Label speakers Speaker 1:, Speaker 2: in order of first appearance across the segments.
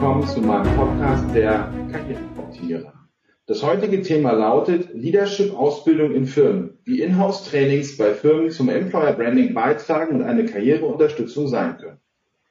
Speaker 1: willkommen zu meinem Podcast der Karriereoptimierer. Das heutige Thema lautet Leadership-Ausbildung in Firmen, wie Inhouse-Trainings bei Firmen zum Employer Branding beitragen und eine Karriereunterstützung sein können.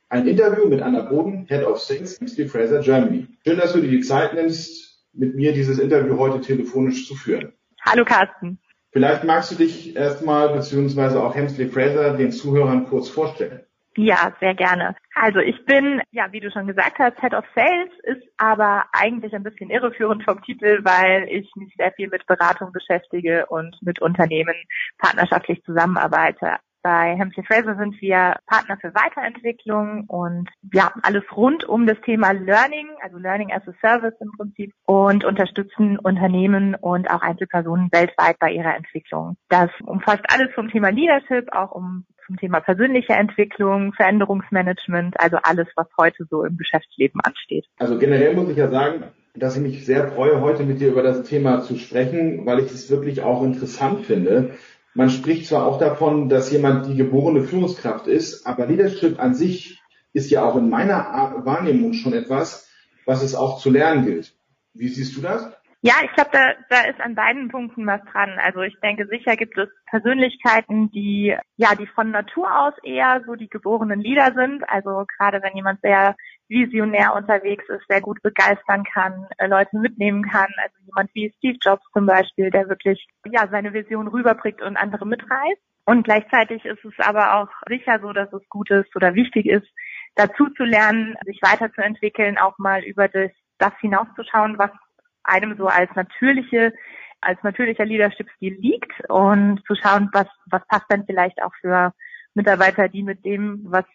Speaker 1: Ein Interview mit Anna Boden, Head of Sales, Hemsley Fraser Germany. Schön, dass du dir die Zeit nimmst, mit mir dieses Interview heute telefonisch zu führen.
Speaker 2: Hallo Carsten.
Speaker 1: Vielleicht magst du dich erstmal beziehungsweise auch Hemsley Fraser den Zuhörern kurz vorstellen.
Speaker 2: Ja, sehr gerne. Also ich bin, ja, wie du schon gesagt hast, Head of Sales, ist aber eigentlich ein bisschen irreführend vom Titel, weil ich mich sehr viel mit Beratung beschäftige und mit Unternehmen partnerschaftlich zusammenarbeite. Bei Hemsley Fraser sind wir Partner für Weiterentwicklung und ja, alles rund um das Thema Learning, also Learning as a Service im Prinzip und unterstützen Unternehmen und auch Einzelpersonen weltweit bei ihrer Entwicklung. Das umfasst alles vom Thema Leadership, auch um zum Thema persönliche Entwicklung, Veränderungsmanagement, also alles, was heute so im Geschäftsleben ansteht.
Speaker 1: Also generell muss ich ja sagen, dass ich mich sehr freue, heute mit dir über das Thema zu sprechen, weil ich es wirklich auch interessant finde. Man spricht zwar auch davon, dass jemand die geborene Führungskraft ist, aber Leadership an sich ist ja auch in meiner Wahrnehmung schon etwas, was es auch zu lernen gilt. Wie siehst du das?
Speaker 2: Ja, ich glaube, da, da ist an beiden Punkten was dran. Also ich denke, sicher gibt es Persönlichkeiten, die ja, die von Natur aus eher so die geborenen Leader sind. Also gerade wenn jemand sehr visionär unterwegs ist, sehr gut begeistern kann, äh, Leute mitnehmen kann. Also jemand wie Steve Jobs zum Beispiel, der wirklich ja seine Vision rüberbringt und andere mitreißt. Und gleichzeitig ist es aber auch sicher so, dass es gut ist oder wichtig ist, dazu zu lernen, sich weiterzuentwickeln, auch mal über das, das hinauszuschauen, was einem so als natürliche als natürlicher Leadership-Stil liegt und zu schauen, was, was passt denn vielleicht auch für Mitarbeiter, die mit dem, was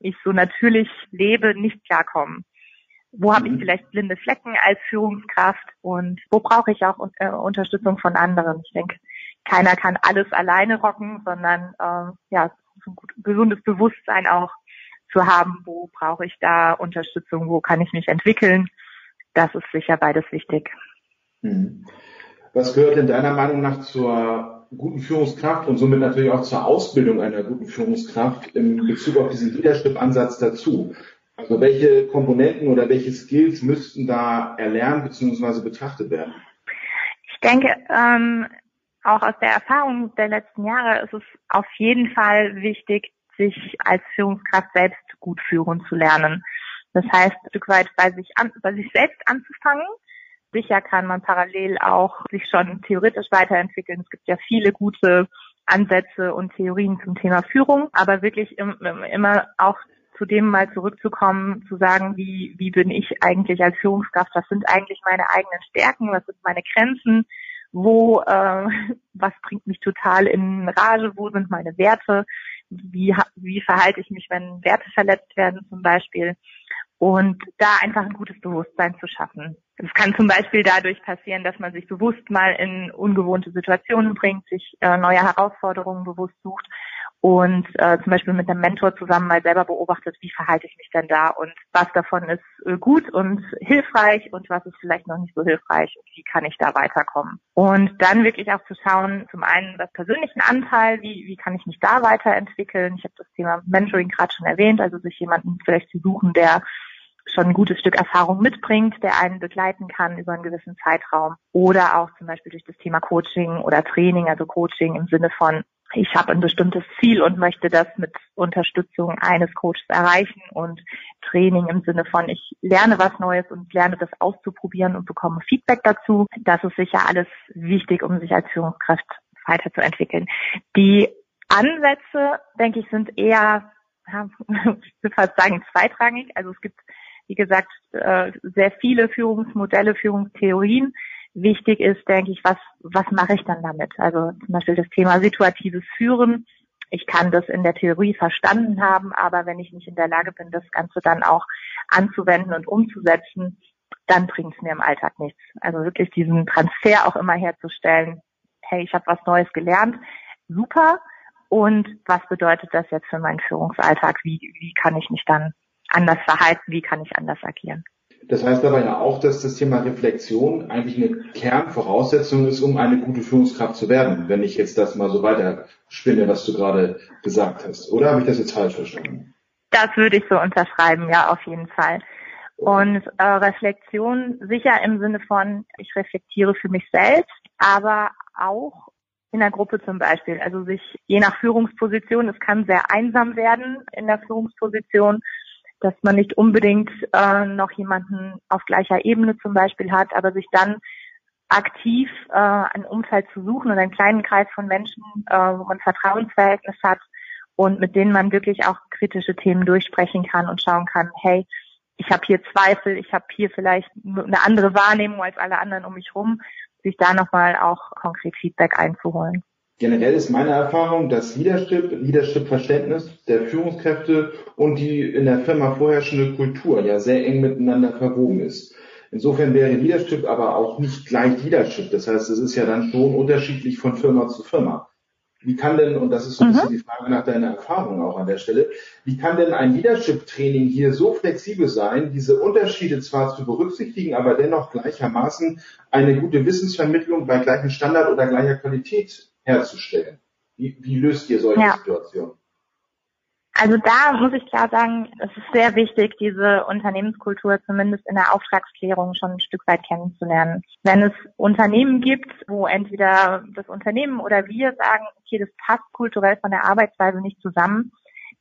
Speaker 2: ich so natürlich lebe, nicht klarkommen. Wo habe ich mhm. vielleicht blinde Flecken als Führungskraft und wo brauche ich auch äh, Unterstützung von anderen? Ich denke, keiner kann alles alleine rocken, sondern äh, ja, ein gut, gesundes Bewusstsein auch zu haben, wo brauche ich da Unterstützung, wo kann ich mich entwickeln das ist sicher beides wichtig.
Speaker 1: Hm. Was gehört in deiner Meinung nach zur guten Führungskraft und somit natürlich auch zur Ausbildung einer guten Führungskraft in Bezug auf diesen Leadership-Ansatz dazu? Also welche Komponenten oder welche Skills müssten da erlernt bzw. betrachtet werden?
Speaker 2: Ich denke, ähm, auch aus der Erfahrung der letzten Jahre ist es auf jeden Fall wichtig, sich als Führungskraft selbst gut führen zu lernen. Das heißt, ein Stück weit bei sich, an, bei sich selbst anzufangen. Sicher kann man parallel auch sich schon theoretisch weiterentwickeln. Es gibt ja viele gute Ansätze und Theorien zum Thema Führung, aber wirklich immer auch zu dem mal zurückzukommen, zu sagen, wie, wie bin ich eigentlich als Führungskraft, was sind eigentlich meine eigenen Stärken, was sind meine Grenzen, wo, äh, was bringt mich total in Rage, wo sind meine Werte, wie, wie verhalte ich mich, wenn Werte verletzt werden zum Beispiel und da einfach ein gutes Bewusstsein zu schaffen. Es kann zum Beispiel dadurch passieren, dass man sich bewusst mal in ungewohnte Situationen bringt, sich äh, neue Herausforderungen bewusst sucht und äh, zum Beispiel mit einem Mentor zusammen mal selber beobachtet, wie verhalte ich mich denn da und was davon ist äh, gut und hilfreich und was ist vielleicht noch nicht so hilfreich und wie kann ich da weiterkommen. Und dann wirklich auch zu schauen, zum einen das persönlichen Anteil, wie, wie kann ich mich da weiterentwickeln. Ich habe das Thema Mentoring gerade schon erwähnt, also sich jemanden vielleicht zu suchen, der schon ein gutes Stück Erfahrung mitbringt, der einen begleiten kann über einen gewissen Zeitraum. Oder auch zum Beispiel durch das Thema Coaching oder Training, also Coaching im Sinne von, ich habe ein bestimmtes Ziel und möchte das mit Unterstützung eines Coaches erreichen und Training im Sinne von, ich lerne was Neues und lerne das auszuprobieren und bekomme Feedback dazu. Das ist sicher alles wichtig, um sich als Führungskraft weiterzuentwickeln. Die Ansätze, denke ich, sind eher, ich würde fast sagen, zweitrangig. Also es gibt wie gesagt, äh, sehr viele Führungsmodelle, Führungstheorien. Wichtig ist, denke ich, was, was mache ich dann damit? Also zum Beispiel das Thema situatives Führen. Ich kann das in der Theorie verstanden haben, aber wenn ich nicht in der Lage bin, das Ganze dann auch anzuwenden und umzusetzen, dann bringt es mir im Alltag nichts. Also wirklich diesen Transfer auch immer herzustellen. Hey, ich habe was Neues gelernt. Super. Und was bedeutet das jetzt für meinen Führungsalltag? Wie, wie kann ich mich dann anders verhalten, wie kann ich anders agieren.
Speaker 1: Das heißt aber ja auch, dass das Thema Reflexion eigentlich eine Kernvoraussetzung ist, um eine gute Führungskraft zu werden, wenn ich jetzt das mal so weiter spinne, was du gerade gesagt hast. Oder habe ich das jetzt falsch verstanden?
Speaker 2: Das würde ich so unterschreiben, ja, auf jeden Fall. Und äh, Reflexion sicher im Sinne von, ich reflektiere für mich selbst, aber auch in der Gruppe zum Beispiel. Also sich je nach Führungsposition, es kann sehr einsam werden in der Führungsposition, dass man nicht unbedingt äh, noch jemanden auf gleicher Ebene zum Beispiel hat, aber sich dann aktiv äh, ein Umfeld zu suchen und einen kleinen Kreis von Menschen, äh, wo man Vertrauensverhältnis hat und mit denen man wirklich auch kritische Themen durchsprechen kann und schauen kann, hey, ich habe hier Zweifel, ich habe hier vielleicht eine andere Wahrnehmung als alle anderen um mich rum, sich da nochmal auch konkret Feedback einzuholen.
Speaker 1: Generell ist meine Erfahrung, dass Leadership, Leadership-Verständnis der Führungskräfte und die in der Firma vorherrschende Kultur ja sehr eng miteinander verwoben ist. Insofern wäre Leadership aber auch nicht gleich Leadership. Das heißt, es ist ja dann schon unterschiedlich von Firma zu Firma. Wie kann denn, und das ist so ein bisschen mhm. die Frage nach deiner Erfahrung auch an der Stelle, wie kann denn ein Leadership-Training hier so flexibel sein, diese Unterschiede zwar zu berücksichtigen, aber dennoch gleichermaßen eine gute Wissensvermittlung bei gleichem Standard oder gleicher Qualität herzustellen? Wie, wie löst ihr solche ja. Situationen?
Speaker 2: Also da muss ich klar sagen, es ist sehr wichtig, diese Unternehmenskultur zumindest in der Auftragsklärung schon ein Stück weit kennenzulernen. Wenn es Unternehmen gibt, wo entweder das Unternehmen oder wir sagen, okay, das passt kulturell von der Arbeitsweise nicht zusammen,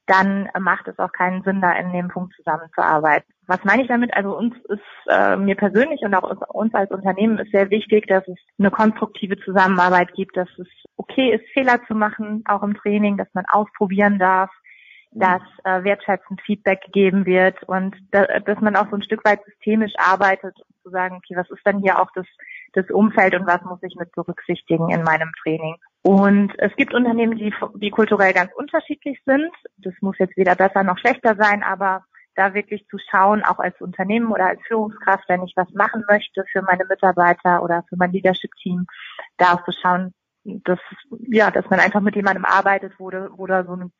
Speaker 2: dann macht es auch keinen Sinn, da in dem Punkt zusammenzuarbeiten. Was meine ich damit? Also uns ist äh, mir persönlich und auch uns als Unternehmen ist sehr wichtig, dass es eine konstruktive Zusammenarbeit gibt, dass es okay ist, Fehler zu machen, auch im Training, dass man ausprobieren darf, dass äh, wertschätzend Feedback gegeben wird und da, dass man auch so ein Stück weit systemisch arbeitet, um zu sagen, okay, was ist dann hier auch das, das Umfeld und was muss ich mit berücksichtigen in meinem Training. Und es gibt Unternehmen, die, die kulturell ganz unterschiedlich sind. Das muss jetzt weder besser noch schlechter sein, aber da wirklich zu schauen, auch als Unternehmen oder als Führungskraft, wenn ich was machen möchte für meine Mitarbeiter oder für mein Leadership-Team, da auch zu schauen, dass, ja, dass man einfach mit jemandem arbeitet, wo, wo da so ein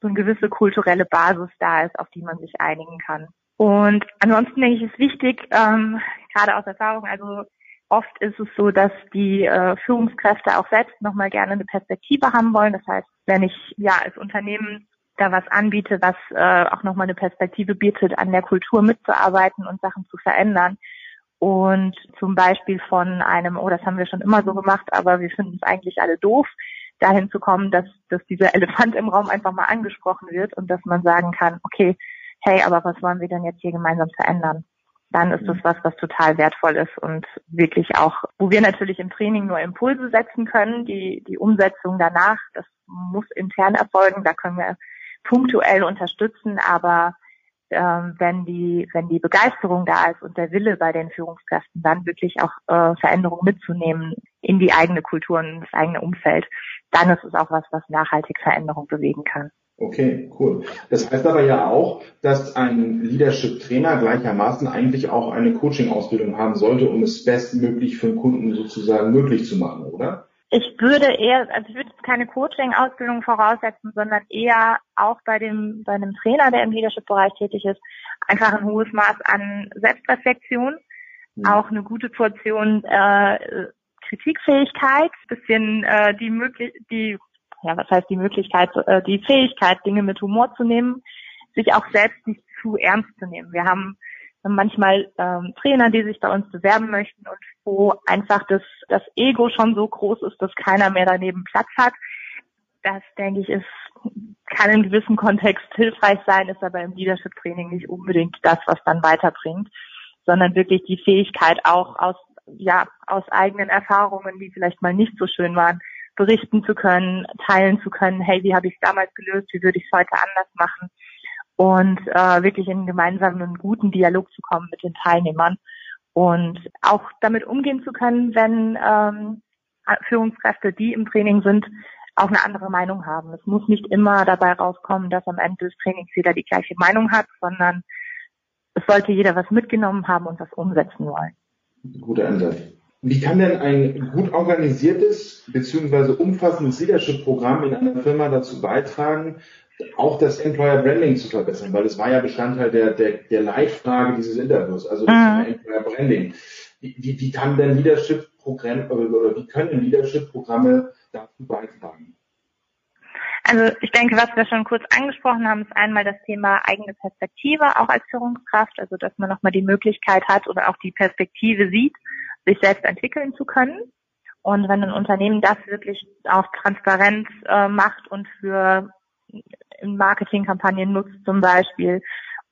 Speaker 2: so eine gewisse kulturelle Basis da ist, auf die man sich einigen kann. Und ansonsten denke ich, ist wichtig, ähm, gerade aus Erfahrung, also oft ist es so, dass die äh, Führungskräfte auch selbst nochmal gerne eine Perspektive haben wollen. Das heißt, wenn ich ja als Unternehmen da was anbiete, was äh, auch nochmal eine Perspektive bietet, an der Kultur mitzuarbeiten und Sachen zu verändern. Und zum Beispiel von einem, oh, das haben wir schon immer so gemacht, aber wir finden es eigentlich alle doof, dahin zu kommen, dass, dass dieser Elefant im Raum einfach mal angesprochen wird und dass man sagen kann, okay, hey, aber was wollen wir denn jetzt hier gemeinsam verändern? Dann ist das mhm. was, was total wertvoll ist und wirklich auch, wo wir natürlich im Training nur Impulse setzen können, die, die Umsetzung danach, das muss intern erfolgen, da können wir punktuell unterstützen, aber ähm, wenn die wenn die Begeisterung da ist und der Wille bei den Führungskräften, dann wirklich auch äh, Veränderungen mitzunehmen in die eigene Kultur und das eigene Umfeld, dann ist es auch was, was nachhaltig Veränderung bewegen kann.
Speaker 1: Okay, cool. Das heißt aber ja auch, dass ein Leadership-Trainer gleichermaßen eigentlich auch eine Coaching-Ausbildung haben sollte, um es bestmöglich für den Kunden sozusagen möglich zu machen, oder?
Speaker 2: Ich würde eher, also ich würde keine Coaching-Ausbildung voraussetzen, sondern eher auch bei dem, bei einem Trainer, der im Leadership-Bereich tätig ist, einfach ein hohes Maß an Selbstreflexion, mhm. auch eine gute Portion äh, Kritikfähigkeit, bisschen äh, die möglich, die, ja, was heißt die Möglichkeit, äh, die Fähigkeit, Dinge mit Humor zu nehmen, sich auch selbst nicht zu ernst zu nehmen. Wir haben manchmal ähm, Trainer, die sich bei uns bewerben möchten und wo einfach das, das Ego schon so groß ist, dass keiner mehr daneben Platz hat. Das, denke ich, ist, kann in gewissem Kontext hilfreich sein, ist aber im Leadership-Training nicht unbedingt das, was dann weiterbringt, sondern wirklich die Fähigkeit auch aus, ja, aus eigenen Erfahrungen, die vielleicht mal nicht so schön waren, berichten zu können, teilen zu können, hey, wie habe ich es damals gelöst, wie würde ich es heute anders machen und äh, wirklich in einen gemeinsamen guten Dialog zu kommen mit den Teilnehmern und auch damit umgehen zu können, wenn ähm, Führungskräfte, die im Training sind, auch eine andere Meinung haben. Es muss nicht immer dabei rauskommen, dass am Ende des Trainings jeder die gleiche Meinung hat, sondern es sollte jeder was mitgenommen haben und was umsetzen wollen.
Speaker 1: Guter Ansatz. Wie kann denn ein gut organisiertes bzw. umfassendes Leadership-Programm in einer Firma dazu beitragen, auch das Employer Branding zu verbessern, weil es war ja Bestandteil der, der, der Leitfrage dieses Interviews, also das mhm. Employer Branding. Wie, wie, wie kann denn Leadership-Programm oder wie können Leadership-Programme dazu beitragen?
Speaker 2: Also ich denke, was wir schon kurz angesprochen haben, ist einmal das Thema eigene Perspektive, auch als Führungskraft, also dass man nochmal die Möglichkeit hat oder auch die Perspektive sieht, sich selbst entwickeln zu können. Und wenn ein Unternehmen das wirklich auch transparent äh, macht und für in Marketingkampagnen nutzt zum Beispiel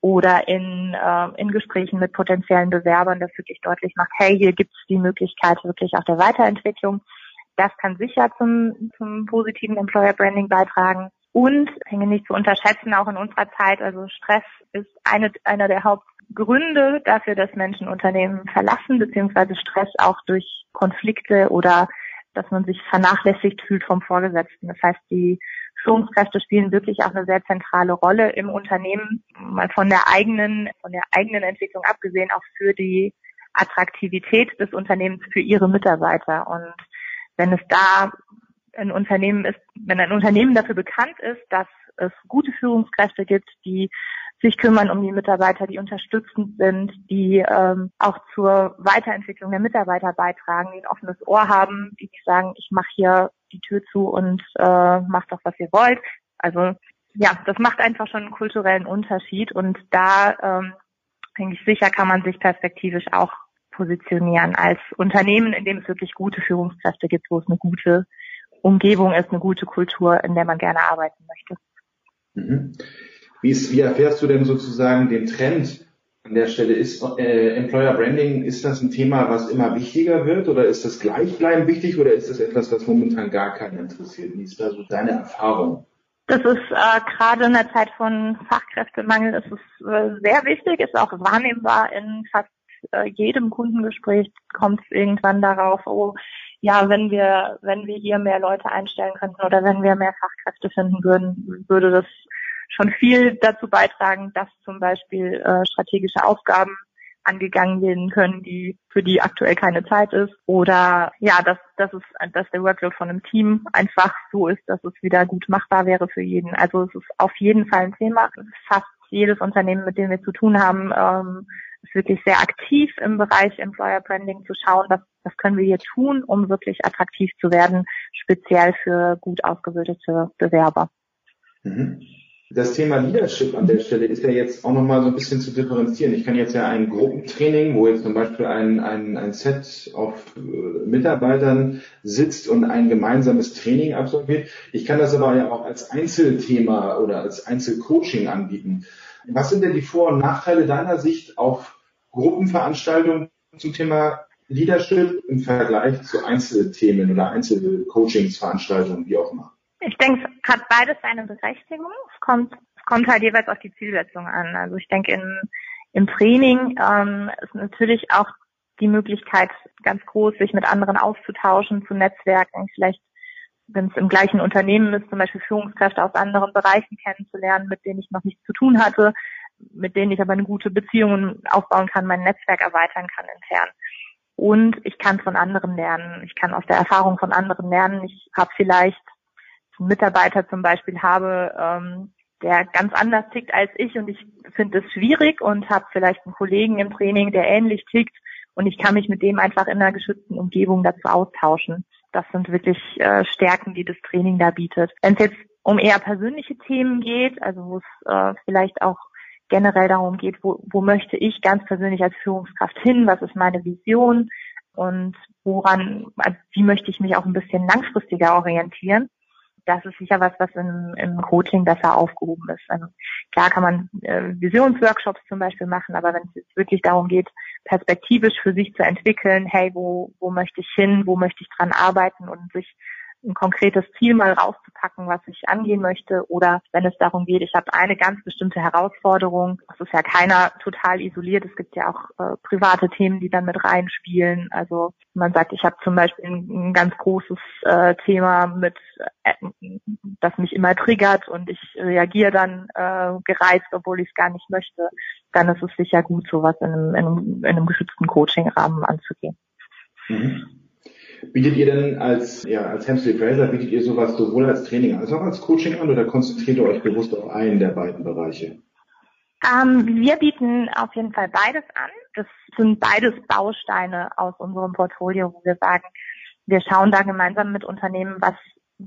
Speaker 2: oder in, äh, in Gesprächen mit potenziellen Bewerbern das wirklich deutlich macht, hey, hier gibt es die Möglichkeit wirklich auch der Weiterentwicklung. Das kann sicher zum, zum positiven Employer Branding beitragen. Und, hänge nicht zu unterschätzen, auch in unserer Zeit, also Stress ist eine, einer der Hauptgründe dafür, dass Menschen Unternehmen verlassen, beziehungsweise Stress auch durch Konflikte oder dass man sich vernachlässigt fühlt vom Vorgesetzten. Das heißt, die Führungskräfte spielen wirklich auch eine sehr zentrale Rolle im Unternehmen, mal von der eigenen, von der eigenen Entwicklung abgesehen, auch für die Attraktivität des Unternehmens für ihre Mitarbeiter. Und wenn es da ein Unternehmen ist, wenn ein Unternehmen dafür bekannt ist, dass es gute Führungskräfte gibt, die sich kümmern um die Mitarbeiter, die unterstützend sind, die ähm, auch zur Weiterentwicklung der Mitarbeiter beitragen, die ein offenes Ohr haben, die sagen, ich mache hier die Tür zu und äh, macht doch, was ihr wollt. Also ja, das macht einfach schon einen kulturellen Unterschied und da ähm, denke ich sicher kann man sich perspektivisch auch positionieren als Unternehmen, in dem es wirklich gute Führungskräfte gibt, wo es eine gute Umgebung ist, eine gute Kultur, in der man gerne arbeiten möchte.
Speaker 1: Mhm. Wie, ist, wie erfährst du denn sozusagen den Trend an der Stelle? Ist äh, Employer Branding, ist das ein Thema, was immer wichtiger wird oder ist das gleichbleibend wichtig oder ist das etwas, was momentan gar keinen interessiert? Wie ist da so deine Erfahrung?
Speaker 2: Das ist äh, gerade in der Zeit von Fachkräftemangel ist es äh, sehr wichtig, ist auch wahrnehmbar in fast äh, jedem Kundengespräch kommt es irgendwann darauf, oh ja, wenn wir, wenn wir hier mehr Leute einstellen könnten oder wenn wir mehr Fachkräfte finden würden, würde das schon viel dazu beitragen, dass zum Beispiel äh, strategische Aufgaben angegangen werden können, die für die aktuell keine Zeit ist oder ja, dass dass es dass der Workload von einem Team einfach so ist, dass es wieder gut machbar wäre für jeden. Also es ist auf jeden Fall ein Thema. Fast jedes Unternehmen, mit dem wir zu tun haben, ähm, ist wirklich sehr aktiv im Bereich Employer Branding zu schauen, was, was können wir hier tun, um wirklich attraktiv zu werden, speziell für gut ausgebildete Bewerber.
Speaker 1: Mhm. Das Thema Leadership an der Stelle ist ja jetzt auch nochmal so ein bisschen zu differenzieren. Ich kann jetzt ja ein Gruppentraining, wo jetzt zum Beispiel ein, ein, ein Set auf äh, Mitarbeitern sitzt und ein gemeinsames Training absolviert. Ich kann das aber ja auch als Einzelthema oder als Einzelcoaching anbieten. Was sind denn die Vor- und Nachteile deiner Sicht auf Gruppenveranstaltungen zum Thema Leadership im Vergleich zu Einzelthemen oder Einzelcoachingsveranstaltungen, wie auch immer?
Speaker 2: Ich denke, es hat beides seine Berechtigung. Es kommt, es kommt halt jeweils auf die Zielsetzung an. Also ich denke, in, im Training ähm, ist natürlich auch die Möglichkeit ganz groß, sich mit anderen auszutauschen, zu netzwerken, vielleicht wenn es im gleichen Unternehmen ist, zum Beispiel Führungskräfte aus anderen Bereichen kennenzulernen, mit denen ich noch nichts zu tun hatte, mit denen ich aber eine gute Beziehung aufbauen kann, mein Netzwerk erweitern kann intern. Und ich kann von anderen lernen. Ich kann aus der Erfahrung von anderen lernen. Ich habe vielleicht einen Mitarbeiter zum Beispiel habe, ähm, der ganz anders tickt als ich und ich finde es schwierig und habe vielleicht einen Kollegen im Training, der ähnlich tickt und ich kann mich mit dem einfach in einer geschützten Umgebung dazu austauschen. Das sind wirklich äh, Stärken, die das Training da bietet. Wenn es jetzt um eher persönliche Themen geht, also wo es äh, vielleicht auch generell darum geht, wo, wo möchte ich ganz persönlich als Führungskraft hin, was ist meine Vision? Und woran, also wie möchte ich mich auch ein bisschen langfristiger orientieren, das ist sicher was, was im, im Coaching besser aufgehoben ist. Also klar kann man äh, Visionsworkshops zum Beispiel machen, aber wenn es wirklich darum geht, perspektivisch für sich zu entwickeln, hey, wo, wo möchte ich hin, wo möchte ich dran arbeiten und sich ein konkretes Ziel mal rauszupacken, was ich angehen möchte. Oder wenn es darum geht, ich habe eine ganz bestimmte Herausforderung. Es ist ja keiner total isoliert. Es gibt ja auch äh, private Themen, die dann mit reinspielen. Also man sagt, ich habe zum Beispiel ein, ein ganz großes äh, Thema mit, äh, das mich immer triggert und ich reagiere dann äh, gereizt, obwohl ich es gar nicht möchte. Dann ist es sicher gut, sowas in einem, in einem, in einem geschützten Coaching-Rahmen anzugehen.
Speaker 1: Mhm. Bietet ihr denn als, ja, als Hamstay Fraser, bietet ihr sowas sowohl als Training als auch als Coaching an oder konzentriert ihr euch bewusst auf einen der beiden Bereiche?
Speaker 2: Ähm, wir bieten auf jeden Fall beides an. Das sind beides Bausteine aus unserem Portfolio, wo wir sagen, wir schauen da gemeinsam mit Unternehmen, was,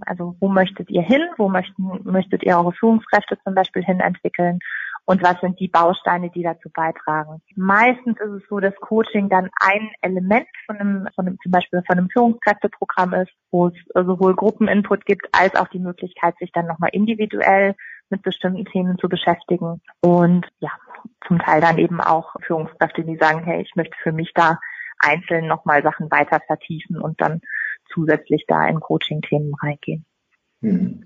Speaker 2: Also wo möchtet ihr hin? Wo möchten, möchtet ihr eure Führungskräfte zum Beispiel hin entwickeln? Und was sind die Bausteine, die dazu beitragen? Meistens ist es so, dass Coaching dann ein Element von einem, von einem zum Beispiel von einem Führungskräfteprogramm ist, wo es sowohl Gruppeninput gibt, als auch die Möglichkeit, sich dann nochmal individuell mit bestimmten Themen zu beschäftigen. Und ja, zum Teil dann eben auch Führungskräfte, die sagen, hey, ich möchte für mich da einzeln nochmal Sachen weiter vertiefen und dann zusätzlich da in Coaching-Themen reingehen.
Speaker 1: Hm.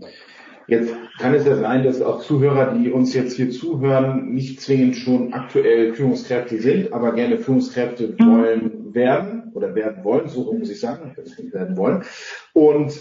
Speaker 1: Jetzt kann es ja sein, dass auch Zuhörer, die uns jetzt hier zuhören, nicht zwingend schon aktuell Führungskräfte sind, aber gerne Führungskräfte mhm. wollen werden oder werden wollen, so muss ich sagen, werden wollen. Und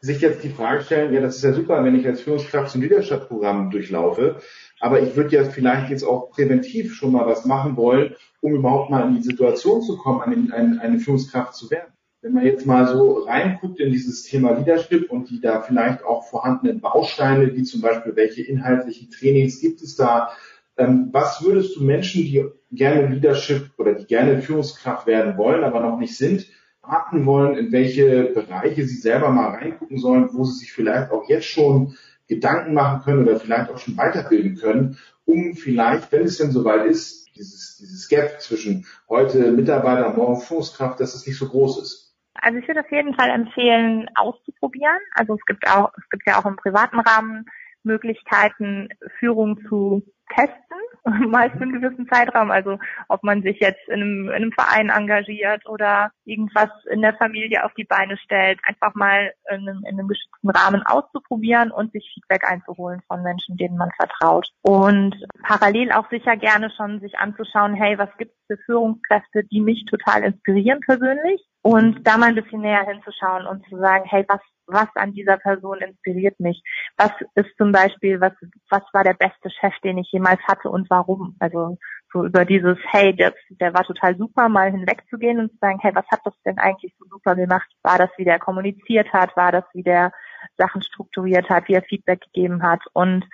Speaker 1: sich jetzt die Frage stellen, ja, das ist ja super, wenn ich als Führungskraft zum Leadership-Programm durchlaufe, aber ich würde ja vielleicht jetzt auch präventiv schon mal was machen wollen, um überhaupt mal in die Situation zu kommen, eine, eine Führungskraft zu werden wenn man jetzt mal so reinguckt in dieses Thema Leadership und die da vielleicht auch vorhandenen Bausteine, wie zum Beispiel welche inhaltlichen Trainings gibt es da, ähm, was würdest du Menschen, die gerne Leadership oder die gerne Führungskraft werden wollen, aber noch nicht sind, raten wollen, in welche Bereiche sie selber mal reingucken sollen, wo sie sich vielleicht auch jetzt schon Gedanken machen können oder vielleicht auch schon weiterbilden können, um vielleicht, wenn es denn soweit ist, dieses, dieses Gap zwischen heute Mitarbeiter, morgen Führungskraft, dass es nicht so groß ist.
Speaker 2: Also ich würde auf jeden Fall empfehlen, auszuprobieren. Also es gibt auch, es gibt ja auch im privaten Rahmen Möglichkeiten, Führung zu testen, meist für einen gewissen Zeitraum. Also ob man sich jetzt in einem, in einem Verein engagiert oder irgendwas in der Familie auf die Beine stellt, einfach mal in einem, in einem geschützten Rahmen auszuprobieren und sich Feedback einzuholen von Menschen, denen man vertraut. Und parallel auch sicher gerne schon sich anzuschauen, hey, was gibt es für Führungskräfte, die mich total inspirieren persönlich? Und da mal ein bisschen näher hinzuschauen und zu sagen, hey, was was an dieser Person inspiriert mich? Was ist zum Beispiel, was, was war der beste Chef, den ich jemals hatte und warum? Also so über dieses, hey, der, der war total super, mal hinwegzugehen und zu sagen, hey, was hat das denn eigentlich so super gemacht? War das, wie der kommuniziert hat? War das, wie der Sachen strukturiert hat, wie er Feedback gegeben hat? Und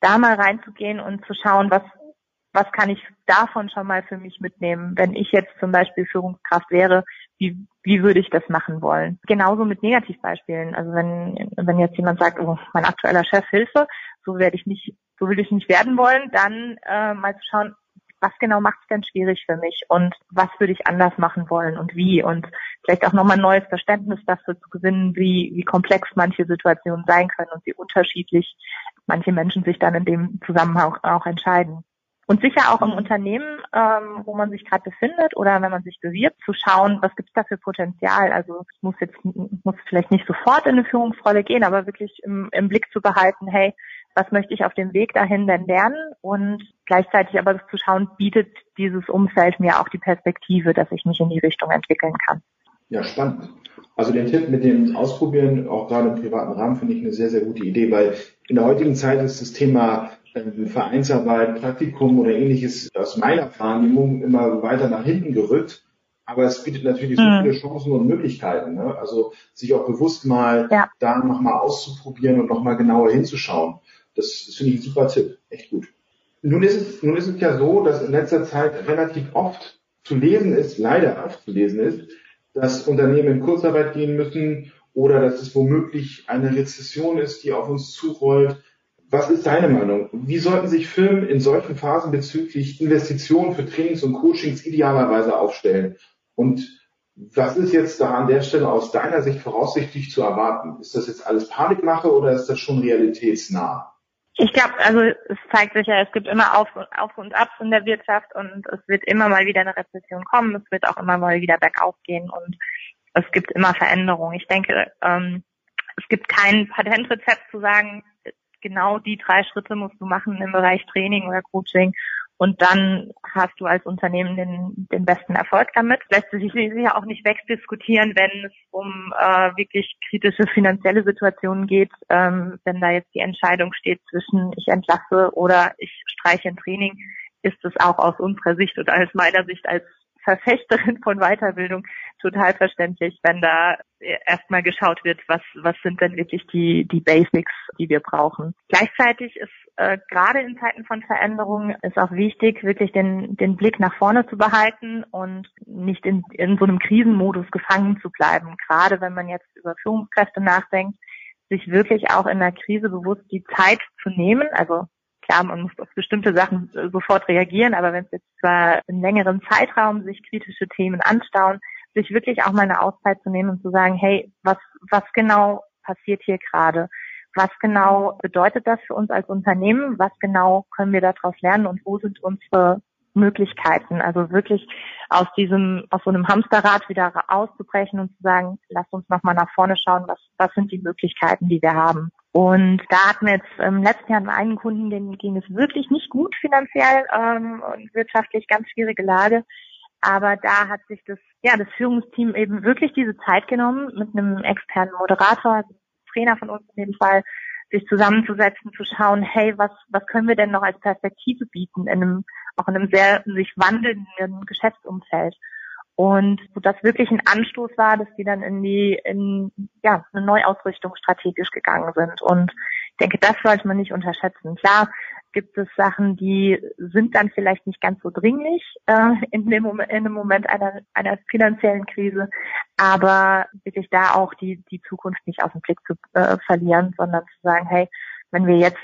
Speaker 2: da mal reinzugehen und zu schauen, was, was kann ich davon schon mal für mich mitnehmen? Wenn ich jetzt zum Beispiel Führungskraft wäre, wie, wie würde ich das machen wollen? Genauso mit Negativbeispielen. Also wenn, wenn jetzt jemand sagt, oh, mein aktueller Chef, Hilfe, so werde ich nicht, so will ich nicht werden wollen, dann äh, mal zu schauen, was genau macht es denn schwierig für mich und was würde ich anders machen wollen und wie und vielleicht auch nochmal ein neues Verständnis dafür zu gewinnen, wie, wie komplex manche Situationen sein können und wie unterschiedlich manche Menschen sich dann in dem Zusammenhang auch entscheiden. Und sicher auch im Unternehmen, ähm, wo man sich gerade befindet oder wenn man sich bewirbt, zu schauen, was gibt es da für Potenzial. Also es muss jetzt muss vielleicht nicht sofort in eine Führungsrolle gehen, aber wirklich im, im Blick zu behalten, hey, was möchte ich auf dem Weg dahin denn lernen und gleichzeitig aber zu schauen, bietet dieses Umfeld mir auch die Perspektive, dass ich mich in die Richtung entwickeln kann.
Speaker 1: Ja, spannend. Also den Tipp mit dem Ausprobieren, auch gerade im privaten Rahmen, finde ich eine sehr, sehr gute Idee, weil in der heutigen Zeit ist das Thema Vereinsarbeit, Praktikum oder ähnliches aus meiner Wahrnehmung immer weiter nach hinten gerückt. Aber es bietet natürlich so mhm. viele Chancen und Möglichkeiten. Ne? Also sich auch bewusst mal ja. da nochmal auszuprobieren und nochmal genauer hinzuschauen. Das, das finde ich ein super Tipp. Echt gut. Nun ist, es, nun ist es ja so, dass in letzter Zeit relativ oft zu lesen ist, leider oft zu lesen ist, dass Unternehmen in Kurzarbeit gehen müssen oder dass es womöglich eine Rezession ist, die auf uns zurollt was ist deine Meinung? Wie sollten sich Firmen in solchen Phasen bezüglich Investitionen für Trainings und Coachings idealerweise aufstellen? Und was ist jetzt da an der Stelle aus deiner Sicht voraussichtlich zu erwarten? Ist das jetzt alles Panikmache oder ist das schon realitätsnah?
Speaker 2: Ich glaube, also es zeigt sich ja, es gibt immer Auf, Auf und Abs in der Wirtschaft und es wird immer mal wieder eine Rezession kommen, es wird auch immer mal wieder bergauf gehen und es gibt immer Veränderungen. Ich denke, ähm, es gibt kein Patentrezept zu sagen, genau die drei Schritte musst du machen im Bereich Training oder Coaching. Und dann hast du als Unternehmen den, den besten Erfolg damit. Lässt sich sicher auch nicht wegdiskutieren, wenn es um äh, wirklich kritische finanzielle Situationen geht. Ähm, wenn da jetzt die Entscheidung steht zwischen ich entlasse oder ich streiche ein Training, ist es auch aus unserer Sicht und aus meiner Sicht als Verfechterin von Weiterbildung total verständlich, wenn da erstmal geschaut wird, was, was sind denn wirklich die, die Basics, die wir brauchen. Gleichzeitig ist äh, gerade in Zeiten von Veränderungen ist auch wichtig, wirklich den, den Blick nach vorne zu behalten und nicht in, in so einem Krisenmodus gefangen zu bleiben. Gerade wenn man jetzt über Führungskräfte nachdenkt, sich wirklich auch in der Krise bewusst die Zeit zu nehmen, also klar, man muss auf bestimmte Sachen äh, sofort reagieren, aber wenn es jetzt zwar in längeren Zeitraum sich kritische Themen anstauen, sich wirklich auch mal eine Auszeit zu nehmen und zu sagen, hey, was, was genau passiert hier gerade? Was genau bedeutet das für uns als Unternehmen? Was genau können wir daraus lernen und wo sind unsere Möglichkeiten? Also wirklich aus diesem, aus so einem Hamsterrad wieder auszubrechen und zu sagen, lasst uns nochmal nach vorne schauen, was, was sind die Möglichkeiten, die wir haben? Und da hatten wir jetzt im letzten Jahr einen Kunden, dem ging es wirklich nicht gut finanziell ähm, und wirtschaftlich ganz schwierige Lage. Aber da hat sich das, ja, das Führungsteam eben wirklich diese Zeit genommen, mit einem externen Moderator, Trainer von uns in dem Fall, sich zusammenzusetzen, zu schauen, hey, was, was können wir denn noch als Perspektive bieten in einem, auch in einem sehr sich wandelnden Geschäftsumfeld. Und so das wirklich ein Anstoß war, dass die dann in die, in, ja, eine Neuausrichtung strategisch gegangen sind. Und ich denke, das sollte man nicht unterschätzen. Klar gibt es Sachen, die sind dann vielleicht nicht ganz so dringlich äh, in, dem Moment, in dem Moment einer, einer finanziellen Krise, aber wirklich da auch die, die Zukunft nicht aus dem Blick zu äh, verlieren, sondern zu sagen, hey, wenn wir jetzt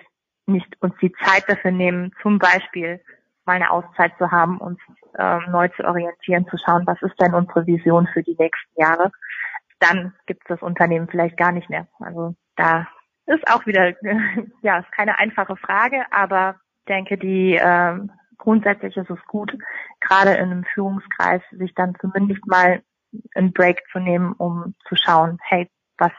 Speaker 2: nicht uns die Zeit dafür nehmen, zum Beispiel mal eine Auszeit zu haben, uns ähm, neu zu orientieren, zu schauen, was ist denn unsere Vision für die nächsten Jahre, dann gibt es das Unternehmen vielleicht gar nicht mehr. Also da ist auch wieder, ja, ist keine einfache Frage, aber denke, die ähm, grundsätzlich ist es gut, gerade in einem Führungskreis sich dann zumindest mal einen Break zu nehmen, um zu schauen, hey, was,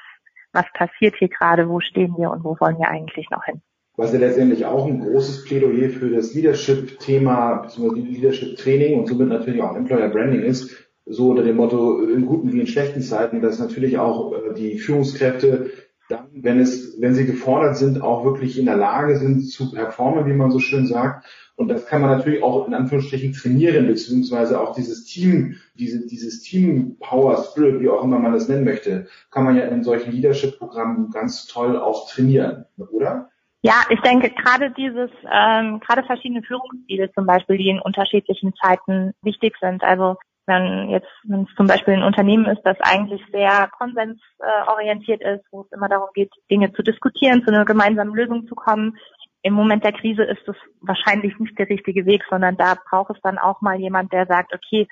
Speaker 2: was passiert hier gerade, wo stehen wir und wo wollen wir eigentlich noch hin?
Speaker 1: Was ja letztendlich auch ein großes Plädoyer für das Leadership-Thema bzw. Leadership-Training und somit natürlich auch Employer Branding ist, so unter dem Motto in guten wie in schlechten Zeiten, dass natürlich auch äh, die Führungskräfte dann, wenn es, wenn sie gefordert sind, auch wirklich in der Lage sind zu performen, wie man so schön sagt. Und das kann man natürlich auch in Anführungsstrichen trainieren, beziehungsweise auch dieses Team, diese, dieses Team Power Spirit, wie auch immer man das nennen möchte, kann man ja in solchen Leadership-Programmen ganz toll auch trainieren, oder?
Speaker 2: Ja, ich denke gerade dieses, ähm, gerade verschiedene Führungsstile zum Beispiel, die in unterschiedlichen Zeiten wichtig sind. Also wenn jetzt, wenn es zum Beispiel ein Unternehmen ist, das eigentlich sehr konsensorientiert ist, wo es immer darum geht, Dinge zu diskutieren, zu einer gemeinsamen Lösung zu kommen. Im Moment der Krise ist es wahrscheinlich nicht der richtige Weg, sondern da braucht es dann auch mal jemand, der sagt, okay,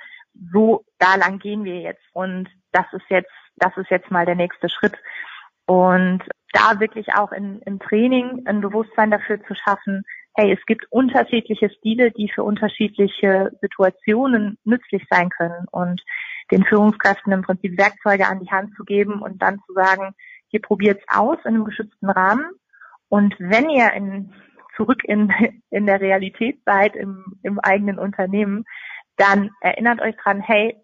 Speaker 2: so da lang gehen wir jetzt und das ist jetzt, das ist jetzt mal der nächste Schritt. Und da wirklich auch in, im Training ein Bewusstsein dafür zu schaffen, hey, es gibt unterschiedliche Stile, die für unterschiedliche Situationen nützlich sein können. Und den Führungskräften im Prinzip Werkzeuge an die Hand zu geben und dann zu sagen, hier probiert's aus in einem geschützten Rahmen. Und wenn ihr in, zurück in, in der Realität seid im, im eigenen Unternehmen, dann erinnert euch dran, hey,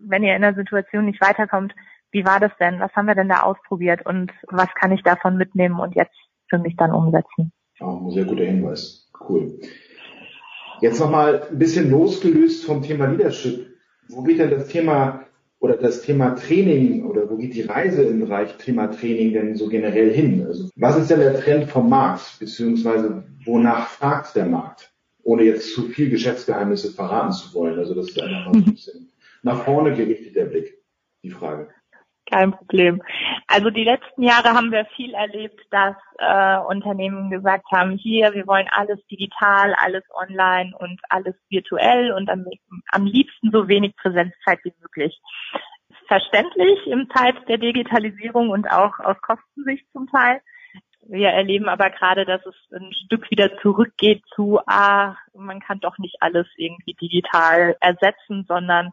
Speaker 2: wenn ihr in der Situation nicht weiterkommt, wie war das denn? Was haben wir denn da ausprobiert und was kann ich davon mitnehmen und jetzt für mich dann umsetzen?
Speaker 1: Oh, sehr guter Hinweis. Cool. Jetzt nochmal ein bisschen losgelöst vom Thema Leadership. Wo geht denn das Thema oder das Thema Training oder wo geht die Reise im Bereich Thema Training denn so generell hin? Also was ist denn der Trend vom Markt, beziehungsweise wonach fragt der Markt? Ohne jetzt zu viel Geschäftsgeheimnisse verraten zu wollen. Also das ist einfach ein bisschen nach vorne gerichtet der Blick, die Frage.
Speaker 2: Kein Problem. Also die letzten Jahre haben wir viel erlebt, dass äh, Unternehmen gesagt haben, hier, wir wollen alles digital, alles online und alles virtuell und am, am liebsten so wenig Präsenzzeit wie möglich. Verständlich im Zeit der Digitalisierung und auch aus Kostensicht zum Teil. Wir erleben aber gerade, dass es ein Stück wieder zurückgeht zu, ah, man kann doch nicht alles irgendwie digital ersetzen, sondern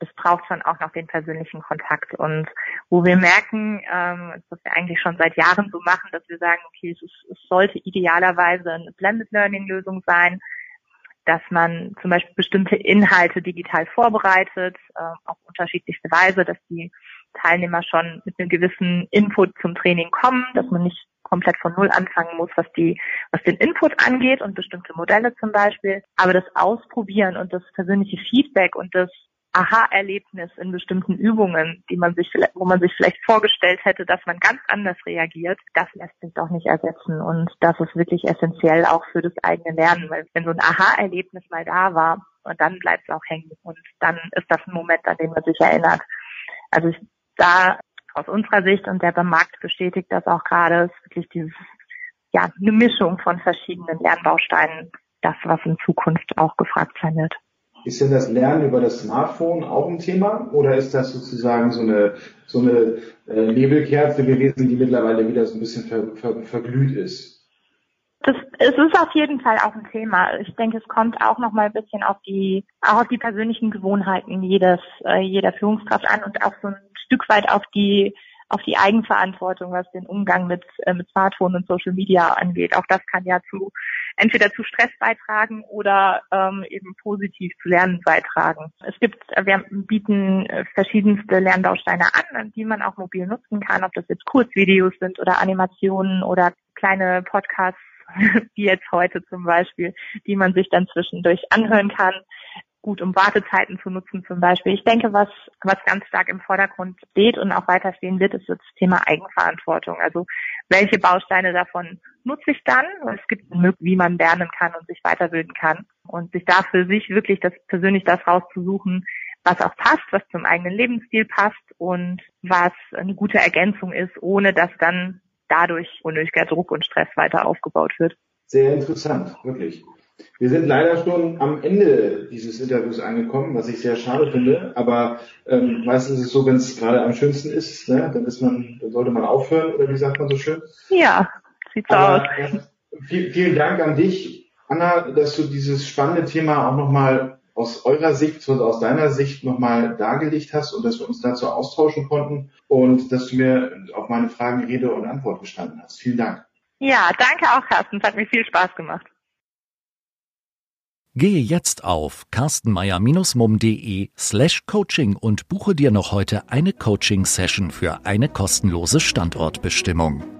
Speaker 2: es braucht schon auch noch den persönlichen Kontakt. Und wo wir merken, ähm, was wir eigentlich schon seit Jahren so machen, dass wir sagen, okay, es, es sollte idealerweise eine Blended Learning Lösung sein, dass man zum Beispiel bestimmte Inhalte digital vorbereitet, äh, auf unterschiedlichste Weise, dass die Teilnehmer schon mit einem gewissen Input zum Training kommen, dass man nicht komplett von Null anfangen muss, was die, was den Input angeht und bestimmte Modelle zum Beispiel. Aber das Ausprobieren und das persönliche Feedback und das Aha-Erlebnis in bestimmten Übungen, die man sich, wo man sich vielleicht vorgestellt hätte, dass man ganz anders reagiert, das lässt sich doch nicht ersetzen. Und das ist wirklich essentiell auch für das eigene Lernen, weil wenn so ein Aha-Erlebnis mal da war, und dann bleibt es auch hängen. Und dann ist das ein Moment, an den man sich erinnert. Also ich, da aus unserer Sicht und der Markt bestätigt das auch gerade, ist wirklich dieses, ja, eine Mischung von verschiedenen Lernbausteinen, das, was in Zukunft auch gefragt sein wird.
Speaker 1: Ist denn das Lernen über das Smartphone auch ein Thema oder ist das sozusagen so eine, so eine äh, Nebelkerze gewesen, die mittlerweile wieder so ein bisschen ver, ver, verglüht ist?
Speaker 2: Das, es ist auf jeden Fall auch ein Thema. Ich denke, es kommt auch noch mal ein bisschen auf die, auch auf die persönlichen Gewohnheiten jedes, äh, jeder Führungskraft an und auch so ein Stück weit auf die, auf die Eigenverantwortung, was den Umgang mit, äh, mit Smartphone und Social Media angeht. Auch das kann ja zu, entweder zu Stress beitragen oder ähm, eben positiv zu Lernen beitragen. Es gibt, äh, wir bieten äh, verschiedenste Lernbausteine an, die man auch mobil nutzen kann, ob das jetzt Kurzvideos sind oder Animationen oder kleine Podcasts wie jetzt heute zum Beispiel, die man sich dann zwischendurch anhören kann, gut um Wartezeiten zu nutzen zum Beispiel. Ich denke, was, was ganz stark im Vordergrund steht und auch weiter stehen wird, ist das Thema Eigenverantwortung. Also welche Bausteine davon nutze ich dann? Es gibt wie man lernen kann und sich weiterbilden kann und sich da für sich wirklich das persönlich das rauszusuchen, was auch passt, was zum eigenen Lebensstil passt und was eine gute Ergänzung ist, ohne dass dann dadurch unnötiger Druck und Stress weiter aufgebaut wird.
Speaker 1: Sehr interessant, wirklich. Wir sind leider schon am Ende dieses Interviews angekommen, was ich sehr schade finde. Aber ähm, meistens ist es so, wenn es gerade am schönsten ist, ne, dann ist man, dann sollte man aufhören, oder wie sagt man so schön?
Speaker 2: Ja, sieht so aus.
Speaker 1: Äh, viel, vielen Dank an dich, Anna, dass du dieses spannende Thema auch nochmal aus eurer Sicht, also aus deiner Sicht nochmal dargelegt hast und dass wir uns dazu austauschen konnten und dass du mir auf meine Fragen Rede und Antwort gestanden hast. Vielen Dank.
Speaker 2: Ja, danke auch, Carsten. Es hat mir viel Spaß gemacht.
Speaker 3: Gehe jetzt auf carstenmeier-mum.de slash coaching und buche dir noch heute eine Coaching-Session für eine kostenlose Standortbestimmung.